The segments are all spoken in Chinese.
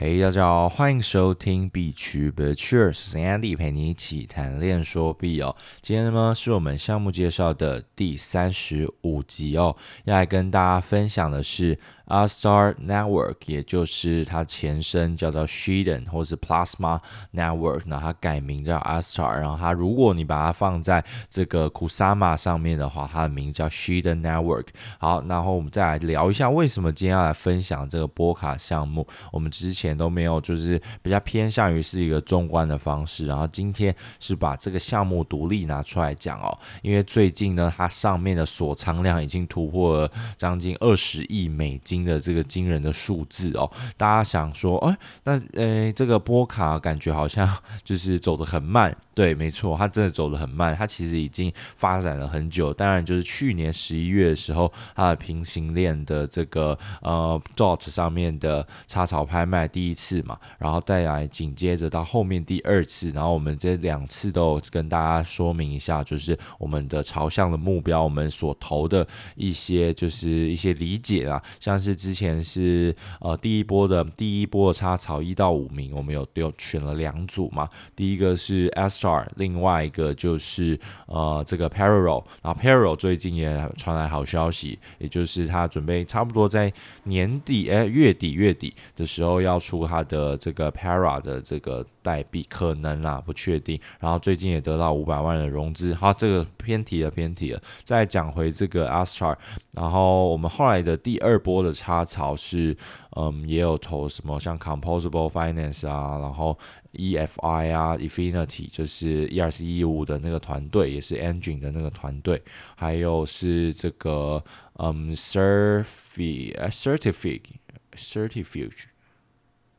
嘿大家好，欢迎收听币趣 Be Cheers，是 Andy 陪你一起谈恋说币哦。今天呢是我们项目介绍的第三十五集哦，要来跟大家分享的是。Astar Network，也就是它前身叫做 Shiden 或是 Plasma Network，那它改名叫 Astar。然后它，如果你把它放在这个 Kusama 上面的话，它的名叫 Shiden Network。好，然后我们再来聊一下为什么今天要来分享这个波卡项目。我们之前都没有，就是比较偏向于是一个中观的方式。然后今天是把这个项目独立拿出来讲哦，因为最近呢，它上面的锁仓量已经突破了将近二十亿美金。的这个惊人的数字哦，大家想说，哎，那呃，这个波卡感觉好像就是走得很慢。对，没错，它真的走得很慢。它其实已经发展了很久。当然，就是去年十一月的时候，它的平行链的这个呃 DOT 上面的插槽拍卖第一次嘛，然后再来紧接着到后面第二次，然后我们这两次都跟大家说明一下，就是我们的朝向的目标，我们所投的一些就是一些理解啊，像是是之前是呃第一波的第一波的插槽一到五名，我们有有选了两组嘛，第一个是 Astar。另外一个就是呃，这个 Parallel，然后 Parallel 最近也传来好消息，也就是他准备差不多在年底哎月底月底的时候要出他的这个 Para 的这个代币，可能啦不确定。然后最近也得到五百万的融资。好，这个偏题了偏题了。再讲回这个 Astar，然后我们后来的第二波的插槽是嗯也有投什么像 Composable Finance 啊，然后。EFI 啊，Infinity 就是 ERC 一五的那个团队，也是 Engine 的那个团队，还有是这个嗯，Certificate，Certificate。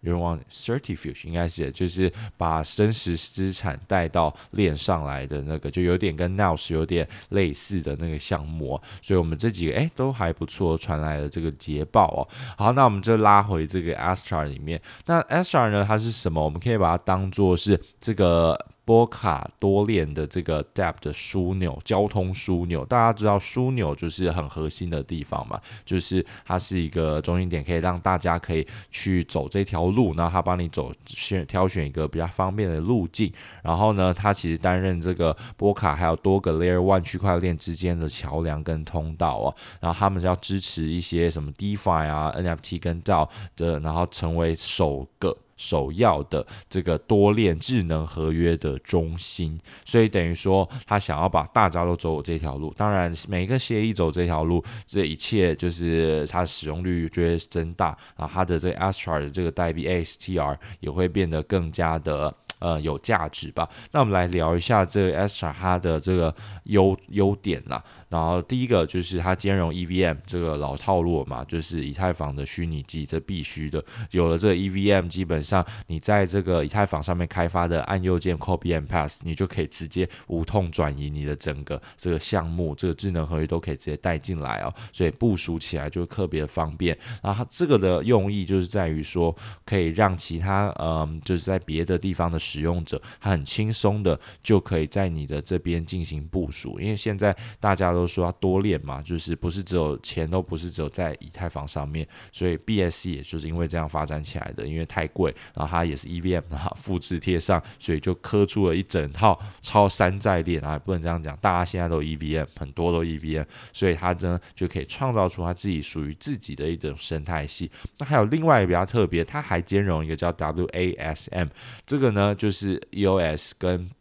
有人忘 Certificate 应该是就是把真实资产带到链上来的那个，就有点跟 Nous 有点类似的那个项目哦，所以我们这几个哎都还不错，传来了这个捷报哦。好，那我们就拉回这个 Astra 里面，那 Astra 呢，它是什么？我们可以把它当做是这个。波卡多链的这个 DApp 的枢纽，交通枢纽，大家知道枢纽就是很核心的地方嘛，就是它是一个中心点，可以让大家可以去走这条路，然后它帮你走选挑选一个比较方便的路径，然后呢，它其实担任这个波卡还有多个 Layer One 区块链之间的桥梁跟通道啊，然后他们要支持一些什么 DeFi 啊、NFT 跟 DAO 的，然后成为首个。首要的这个多链智能合约的中心，所以等于说他想要把大家都走这条路。当然，每一个协议走这条路，这一切就是它使用率就会增大，啊它的这个 Astar 的这个代币 ASTR 也会变得更加的。呃，有价值吧？那我们来聊一下这个 Astar 它的这个优优点啦。然后第一个就是它兼容 EVM 这个老套路嘛，就是以太坊的虚拟机，这必须的。有了这个 EVM，基本上你在这个以太坊上面开发的按右键 Copy and Paste，你就可以直接无痛转移你的整个这个项目，这个智能合约都可以直接带进来哦。所以部署起来就特别方便。然后这个的用意就是在于说，可以让其他嗯、就是在别的地方的。使用者他很轻松的就可以在你的这边进行部署，因为现在大家都说要多链嘛，就是不是只有钱都不是只有在以太坊上面，所以 BSC 也就是因为这样发展起来的，因为太贵，然后它也是 EVM 啊，复制贴上，所以就刻出了一整套超山寨链啊，不能这样讲，大家现在都 EVM，很多都 EVM，所以它呢就可以创造出它自己属于自己的一种生态系。那还有另外一个比较特别，它还兼容一个叫 WASM，这个呢。就是 EOS 跟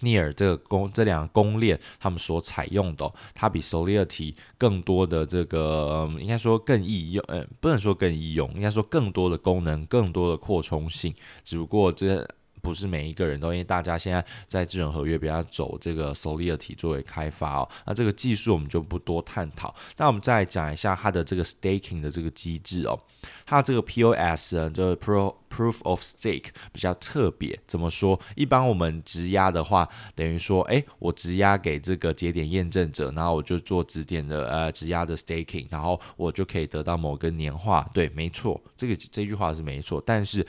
Near 这个公这两个公链，他们所采用的，它比 Solidity 更多的这个，应该说更易用，呃，不能说更易用，应该说更多的功能，更多的扩充性。只不过这。不是每一个人都，因为大家现在在智能合约比较走这个 Solidity 作为开发哦，那这个技术我们就不多探讨。那我们再讲一下它的这个 Staking 的这个机制哦，它这个 POS 呢，就是 Pro Proof of Stake 比较特别。怎么说？一般我们质押的话，等于说，哎，我质押给这个节点验证者，然后我就做节点的呃质押的 Staking，然后我就可以得到某个年化。对，没错，这个这句话是没错，但是。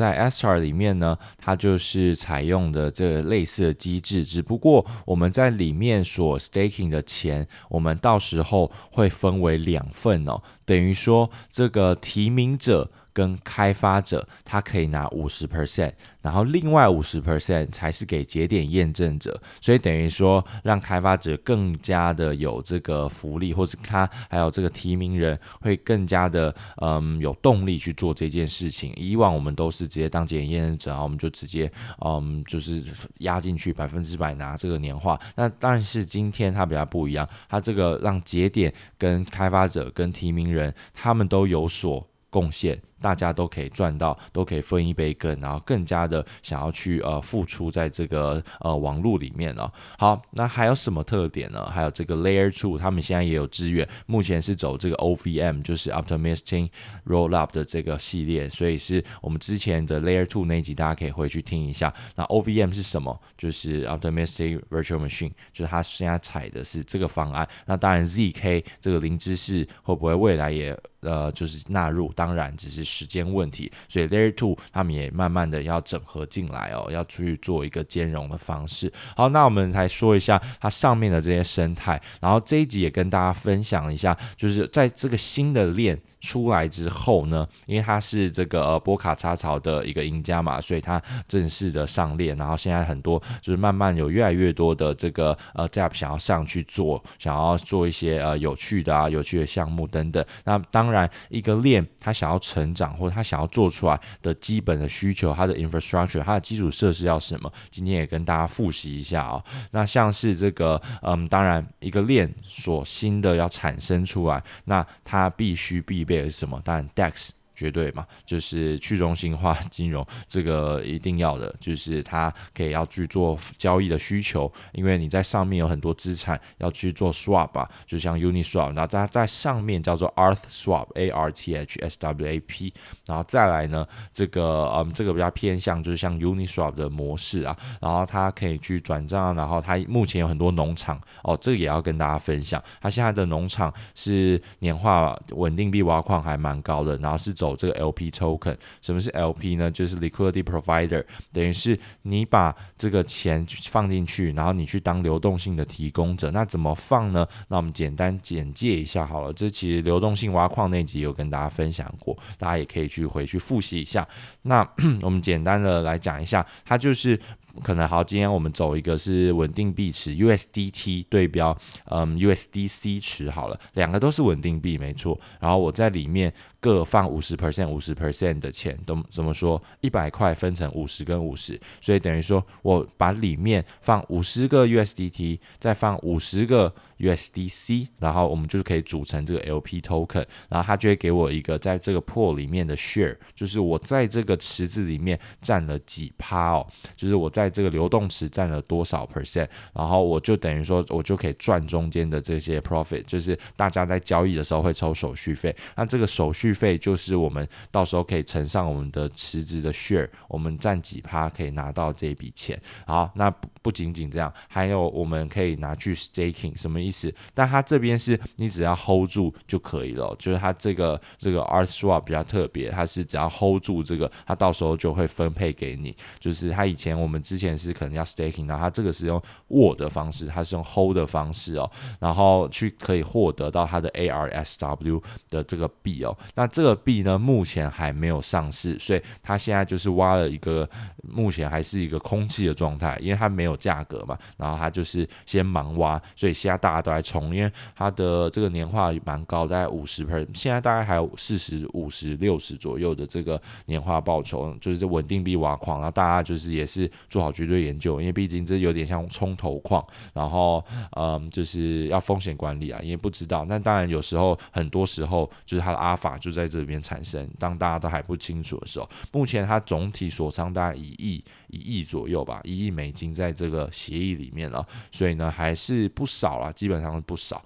在 Astar 里面呢，它就是采用的这个类似的机制，只不过我们在里面所 staking 的钱，我们到时候会分为两份哦，等于说这个提名者跟开发者，他可以拿五十 percent，然后另外五十 percent 才是给节点验证者，所以等于说让开发者更加的有这个福利，或者他还有这个提名人会更加的嗯有动力去做这件事情。以往我们都是直接当节点验证者，然后我们就直接嗯就是压进去百分之百拿这个年化。那但是今天它比较不一样，它这个让节点跟开发者跟提名人他们都有所贡献。大家都可以赚到，都可以分一杯羹，然后更加的想要去呃付出在这个呃网络里面哦。好，那还有什么特点呢？还有这个 Layer Two，他们现在也有支援，目前是走这个 OVM，就是 Optimistic Rollup 的这个系列，所以是我们之前的 Layer Two 那一集，大家可以回去听一下。那 OVM 是什么？就是 Optimistic Virtual Machine，就是他现在采的是这个方案。那当然 ZK 这个零知识会不会未来也呃就是纳入？当然只是。时间问题，所以 Layer Two 他们也慢慢的要整合进来哦，要去做一个兼容的方式。好，那我们来说一下它上面的这些生态，然后这一集也跟大家分享一下，就是在这个新的链。出来之后呢，因为他是这个呃波卡插槽的一个赢家嘛，所以他正式的上链，然后现在很多就是慢慢有越来越多的这个呃 DApp 想要上去做，想要做一些呃有趣的啊有趣的项目等等。那当然一个链它想要成长或者它想要做出来的基本的需求，它的 infrastructure 它的基础设施要什么？今天也跟大家复习一下啊、哦。那像是这个嗯，当然一个链所新的要产生出来，那它必须必。是什么？当然，DEX。绝对嘛，就是去中心化金融这个一定要的，就是它可以要去做交易的需求，因为你在上面有很多资产要去做 swap 啊，就像 Uniswap，然后在在上面叫做 Arth Swap，A R T H S W A P，然后再来呢，这个嗯，这个比较偏向就是像 Uniswap 的模式啊，然后它可以去转账，然后它目前有很多农场哦，这个也要跟大家分享，它现在的农场是年化稳定币挖矿还蛮高的，然后是走。这个 LP token，什么是 LP 呢？就是 liquidity provider，等于是你把这个钱放进去，然后你去当流动性的提供者。那怎么放呢？那我们简单简介一下好了。这其实流动性挖矿那集有跟大家分享过，大家也可以去回去复习一下。那 我们简单的来讲一下，它就是。可能好，今天我们走一个是稳定币池 USDT 对标，嗯 USDC 池好了，两个都是稳定币没错。然后我在里面各放五十 percent 五十 percent 的钱，都怎么说？一百块分成五十跟五十，所以等于说我把里面放五十个 USDT，再放五十个 USDC，然后我们就可以组成这个 LP token，然后它就会给我一个在这个 pool 里面的 share，就是我在这个池子里面占了几趴哦，就是我在。这个流动池占了多少 percent，然后我就等于说，我就可以赚中间的这些 profit，就是大家在交易的时候会抽手续费，那这个手续续费就是我们到时候可以乘上我们的池子的 share，我们占几趴可以拿到这笔钱。好，那不不仅仅这样，还有我们可以拿去 staking，什么意思？但它这边是你只要 hold 住就可以了，就是它这个这个 art swap 比较特别，它是只要 hold 住这个，它到时候就会分配给你，就是它以前我们。之前是可能要 staking，然后它这个是用握的方式，它是用 hold 的方式哦，然后去可以获得到它的 ARSW 的这个币哦。那这个币呢，目前还没有上市，所以它现在就是挖了一个，目前还是一个空气的状态，因为它没有价格嘛。然后它就是先盲挖，所以现在大家都在冲，因为它的这个年化蛮高，大概五十 per，现在大概还有四十五十六十左右的这个年化报酬，就是稳定币挖矿，然后大家就是也是做。好绝对研究，因为毕竟这有点像冲头矿，然后嗯，就是要风险管理啊，因为不知道。那当然有时候，很多时候就是它的阿法就就在这边产生。当大家都还不清楚的时候，目前它总体所仓大概一亿一亿左右吧，一亿美金在这个协议里面了，所以呢还是不少了，基本上是不少。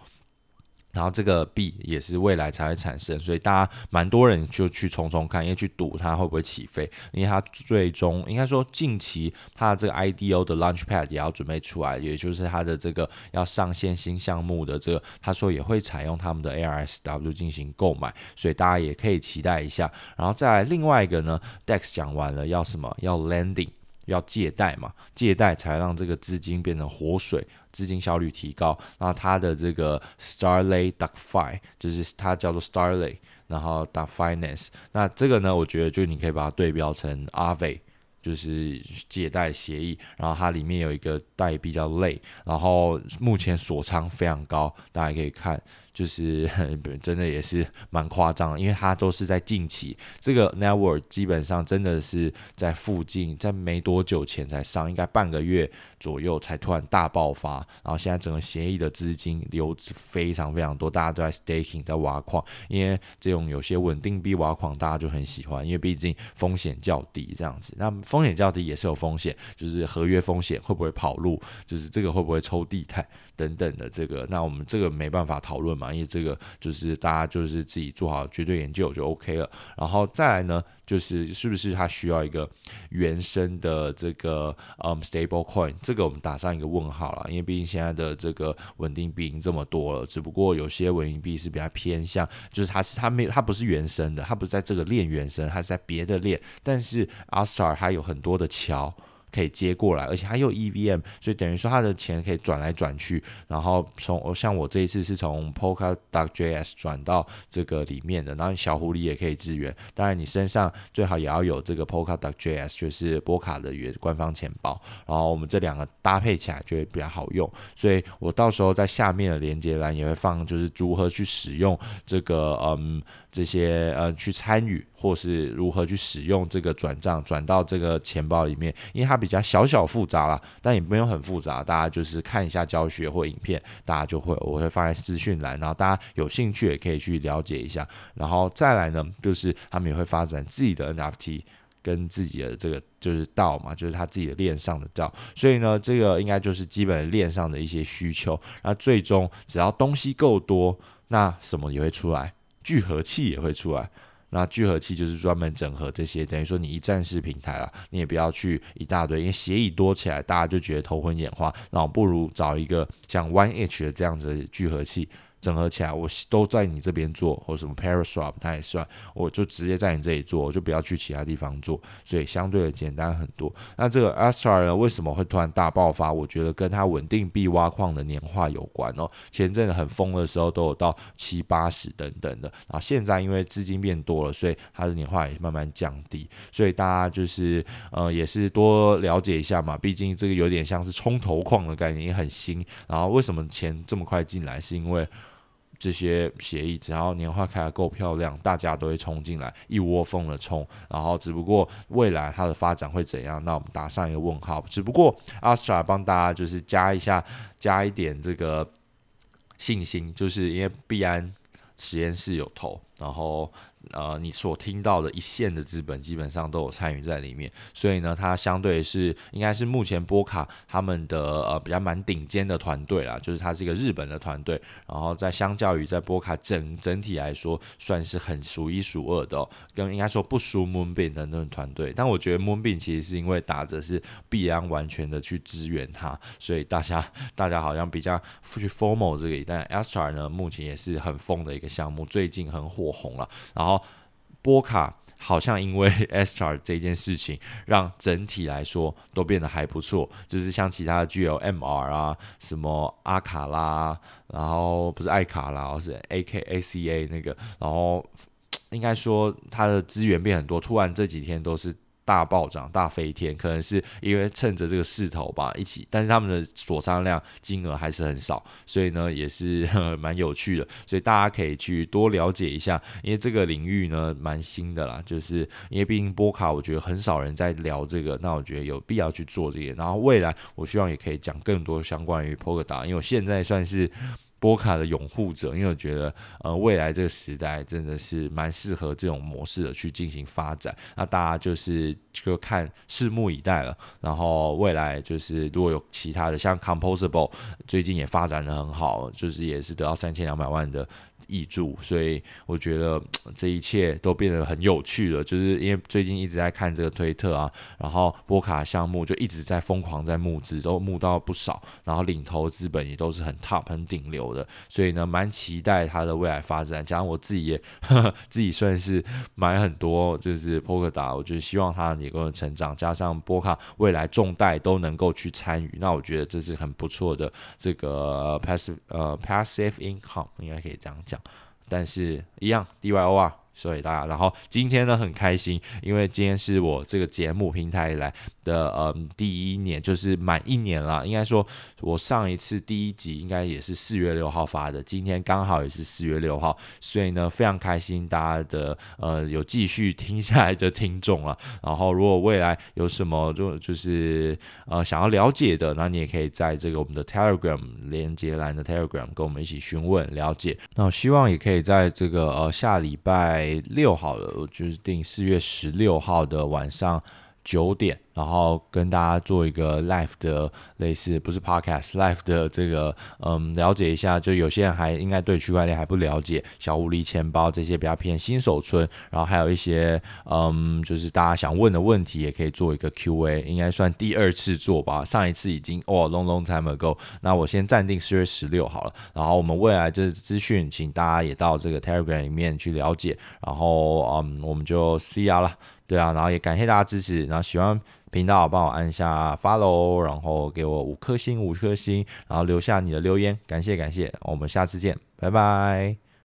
然后这个币也是未来才会产生，所以大家蛮多人就去冲冲看，因为去赌它会不会起飞，因为它最终应该说近期它的这个 IDO 的 Launchpad 也要准备出来，也就是它的这个要上线新项目的这个，他说也会采用他们的 ARSW 进行购买，所以大家也可以期待一下。然后再来另外一个呢，DEX 讲完了要什么？要 Landing。要借贷嘛，借贷才让这个资金变成活水，资金效率提高。那它的这个 Starlay DuckFi 就是它叫做 Starlay，然后 Duck Finance。那这个呢，我觉得就你可以把它对标成 Aave，就是借贷协议。然后它里面有一个代币叫 Lay，然后目前锁仓非常高，大家可以看。就是 真的也是蛮夸张，因为它都是在近期，这个 network 基本上真的是在附近，在没多久前才上，应该半个月左右才突然大爆发，然后现在整个协议的资金流非常非常多，大家都在 staking 在挖矿，因为这种有些稳定币挖矿大家就很喜欢，因为毕竟风险较低这样子，那风险较低也是有风险，就是合约风险会不会跑路，就是这个会不会抽地毯等等的这个，那我们这个没办法讨论嘛。因为这个就是大家就是自己做好绝对研究就 OK 了，然后再来呢，就是是不是它需要一个原生的这个嗯 stable coin，这个我们打上一个问号了，因为毕竟现在的这个稳定币已经这么多了，只不过有些稳定币是比较偏向，就是它是它没有它不是原生的，它不是在这个链原生，它是在别的链，但是 Astar 它有很多的桥。可以接过来，而且它有 EVM，所以等于说它的钱可以转来转去，然后从像我这一次是从 Polkadot.js 转到这个里面的，然后小狐狸也可以支援。当然你身上最好也要有这个 Polkadot.js，就是波卡的原官方钱包，然后我们这两个搭配起来就会比较好用。所以我到时候在下面的连接栏也会放，就是如何去使用这个嗯这些呃去参与。或是如何去使用这个转账转到这个钱包里面，因为它比较小小复杂啦，但也没有很复杂，大家就是看一下教学或影片，大家就会我会放在资讯栏，然后大家有兴趣也可以去了解一下，然后再来呢，就是他们也会发展自己的 NFT 跟自己的这个就是道嘛，就是他自己的链上的道，所以呢，这个应该就是基本链上的一些需求，那最终只要东西够多，那什么也会出来，聚合器也会出来。那聚合器就是专门整合这些，等于说你一站式平台啊，你也不要去一大堆，因为协议多起来，大家就觉得头昏眼花，那我不如找一个像 One H 的这样子的聚合器。整合起来，我都在你这边做，或者什么 Paraswap 它也算，我就直接在你这里做，我就不要去其他地方做，所以相对的简单很多。那这个 Astar 呢，为什么会突然大爆发？我觉得跟它稳定币挖矿的年化有关哦。前阵子很疯的时候都有到七八十等等的，然后现在因为资金变多了，所以它的年化也慢慢降低。所以大家就是呃也是多了解一下嘛，毕竟这个有点像是冲头矿的概念，也很新。然后为什么钱这么快进来？是因为这些协议只要年化开得够漂亮，大家都会冲进来，一窝蜂的冲。然后只不过未来它的发展会怎样？那我们打上一个问号。只不过阿 sir 帮大家就是加一下，加一点这个信心，就是因为必安实验室有投，然后。呃，你所听到的一线的资本基本上都有参与在里面，所以呢，它相对是应该是目前波卡他们的呃比较蛮顶尖的团队啦，就是它是一个日本的团队，然后在相较于在波卡整整体来说，算是很数一数二的，哦，跟应该说不输 Moonbeam 的那种团队。但我觉得 Moonbeam 其实是因为打着是必然完全的去支援它，所以大家大家好像比较去 formal 这个，但 Astar 呢目前也是很疯的一个项目，最近很火红了，然后。波卡好像因为 S t a r 这件事情，让整体来说都变得还不错。就是像其他的 GLMR 啊，什么阿卡拉，然后不是艾卡拉，而是 AKACA 那个，然后应该说它的资源变很多。突然这几天都是。大暴涨、大飞天，可能是因为趁着这个势头吧，一起，但是他们的锁仓量金额还是很少，所以呢也是蛮有趣的，所以大家可以去多了解一下，因为这个领域呢蛮新的啦，就是因为毕竟波卡，我觉得很少人在聊这个，那我觉得有必要去做这个，然后未来我希望也可以讲更多相关于 Polkadot，因为我现在算是。波卡的拥护者，因为我觉得，呃，未来这个时代真的是蛮适合这种模式的去进行发展。那大家就是就看拭目以待了。然后未来就是如果有其他的，像 Composable 最近也发展的很好，就是也是得到三千两百万的挹注，所以我觉得这一切都变得很有趣了。就是因为最近一直在看这个推特啊，然后波卡项目就一直在疯狂在募资，都募到不少，然后领头资本也都是很 top 很顶流的，所以呢，蛮期待它的未来发展。加上我自己也呵 呵自己算是买很多，就是 Polkadot，我就希望它能够成长。加上波卡未来重代都能够去参与，那我觉得这是很不错的这个 passive 呃 passive income，应该可以这样讲。但是，一样 DYOR。所以大家，然后今天呢很开心，因为今天是我这个节目平台以来的嗯第一年，就是满一年了。应该说，我上一次第一集应该也是四月六号发的，今天刚好也是四月六号，所以呢非常开心大家的呃有继续听下来的听众啊。然后如果未来有什么就就是呃想要了解的，那你也可以在这个我们的 Telegram 连接栏的 Telegram 跟我们一起询问了解。那我希望也可以在这个呃下礼拜。六号了，我就是定四月十六号的晚上九点。然后跟大家做一个 live 的类似，不是 podcast live 的这个，嗯，了解一下。就有些人还应该对区块链还不了解，小狐狸钱包这些比较偏新手村。然后还有一些，嗯，就是大家想问的问题，也可以做一个 Q&A，应该算第二次做吧。上一次已经哦，long long time ago。那我先暂定四月十六好了。然后我们未来这资讯，请大家也到这个 Telegram 里面去了解。然后，嗯，我们就 see ya 了。对啊，然后也感谢大家支持。然后喜欢。频道帮我按下 follow，然后给我五颗星，五颗星，然后留下你的留言，感谢感谢，我们下次见，拜拜。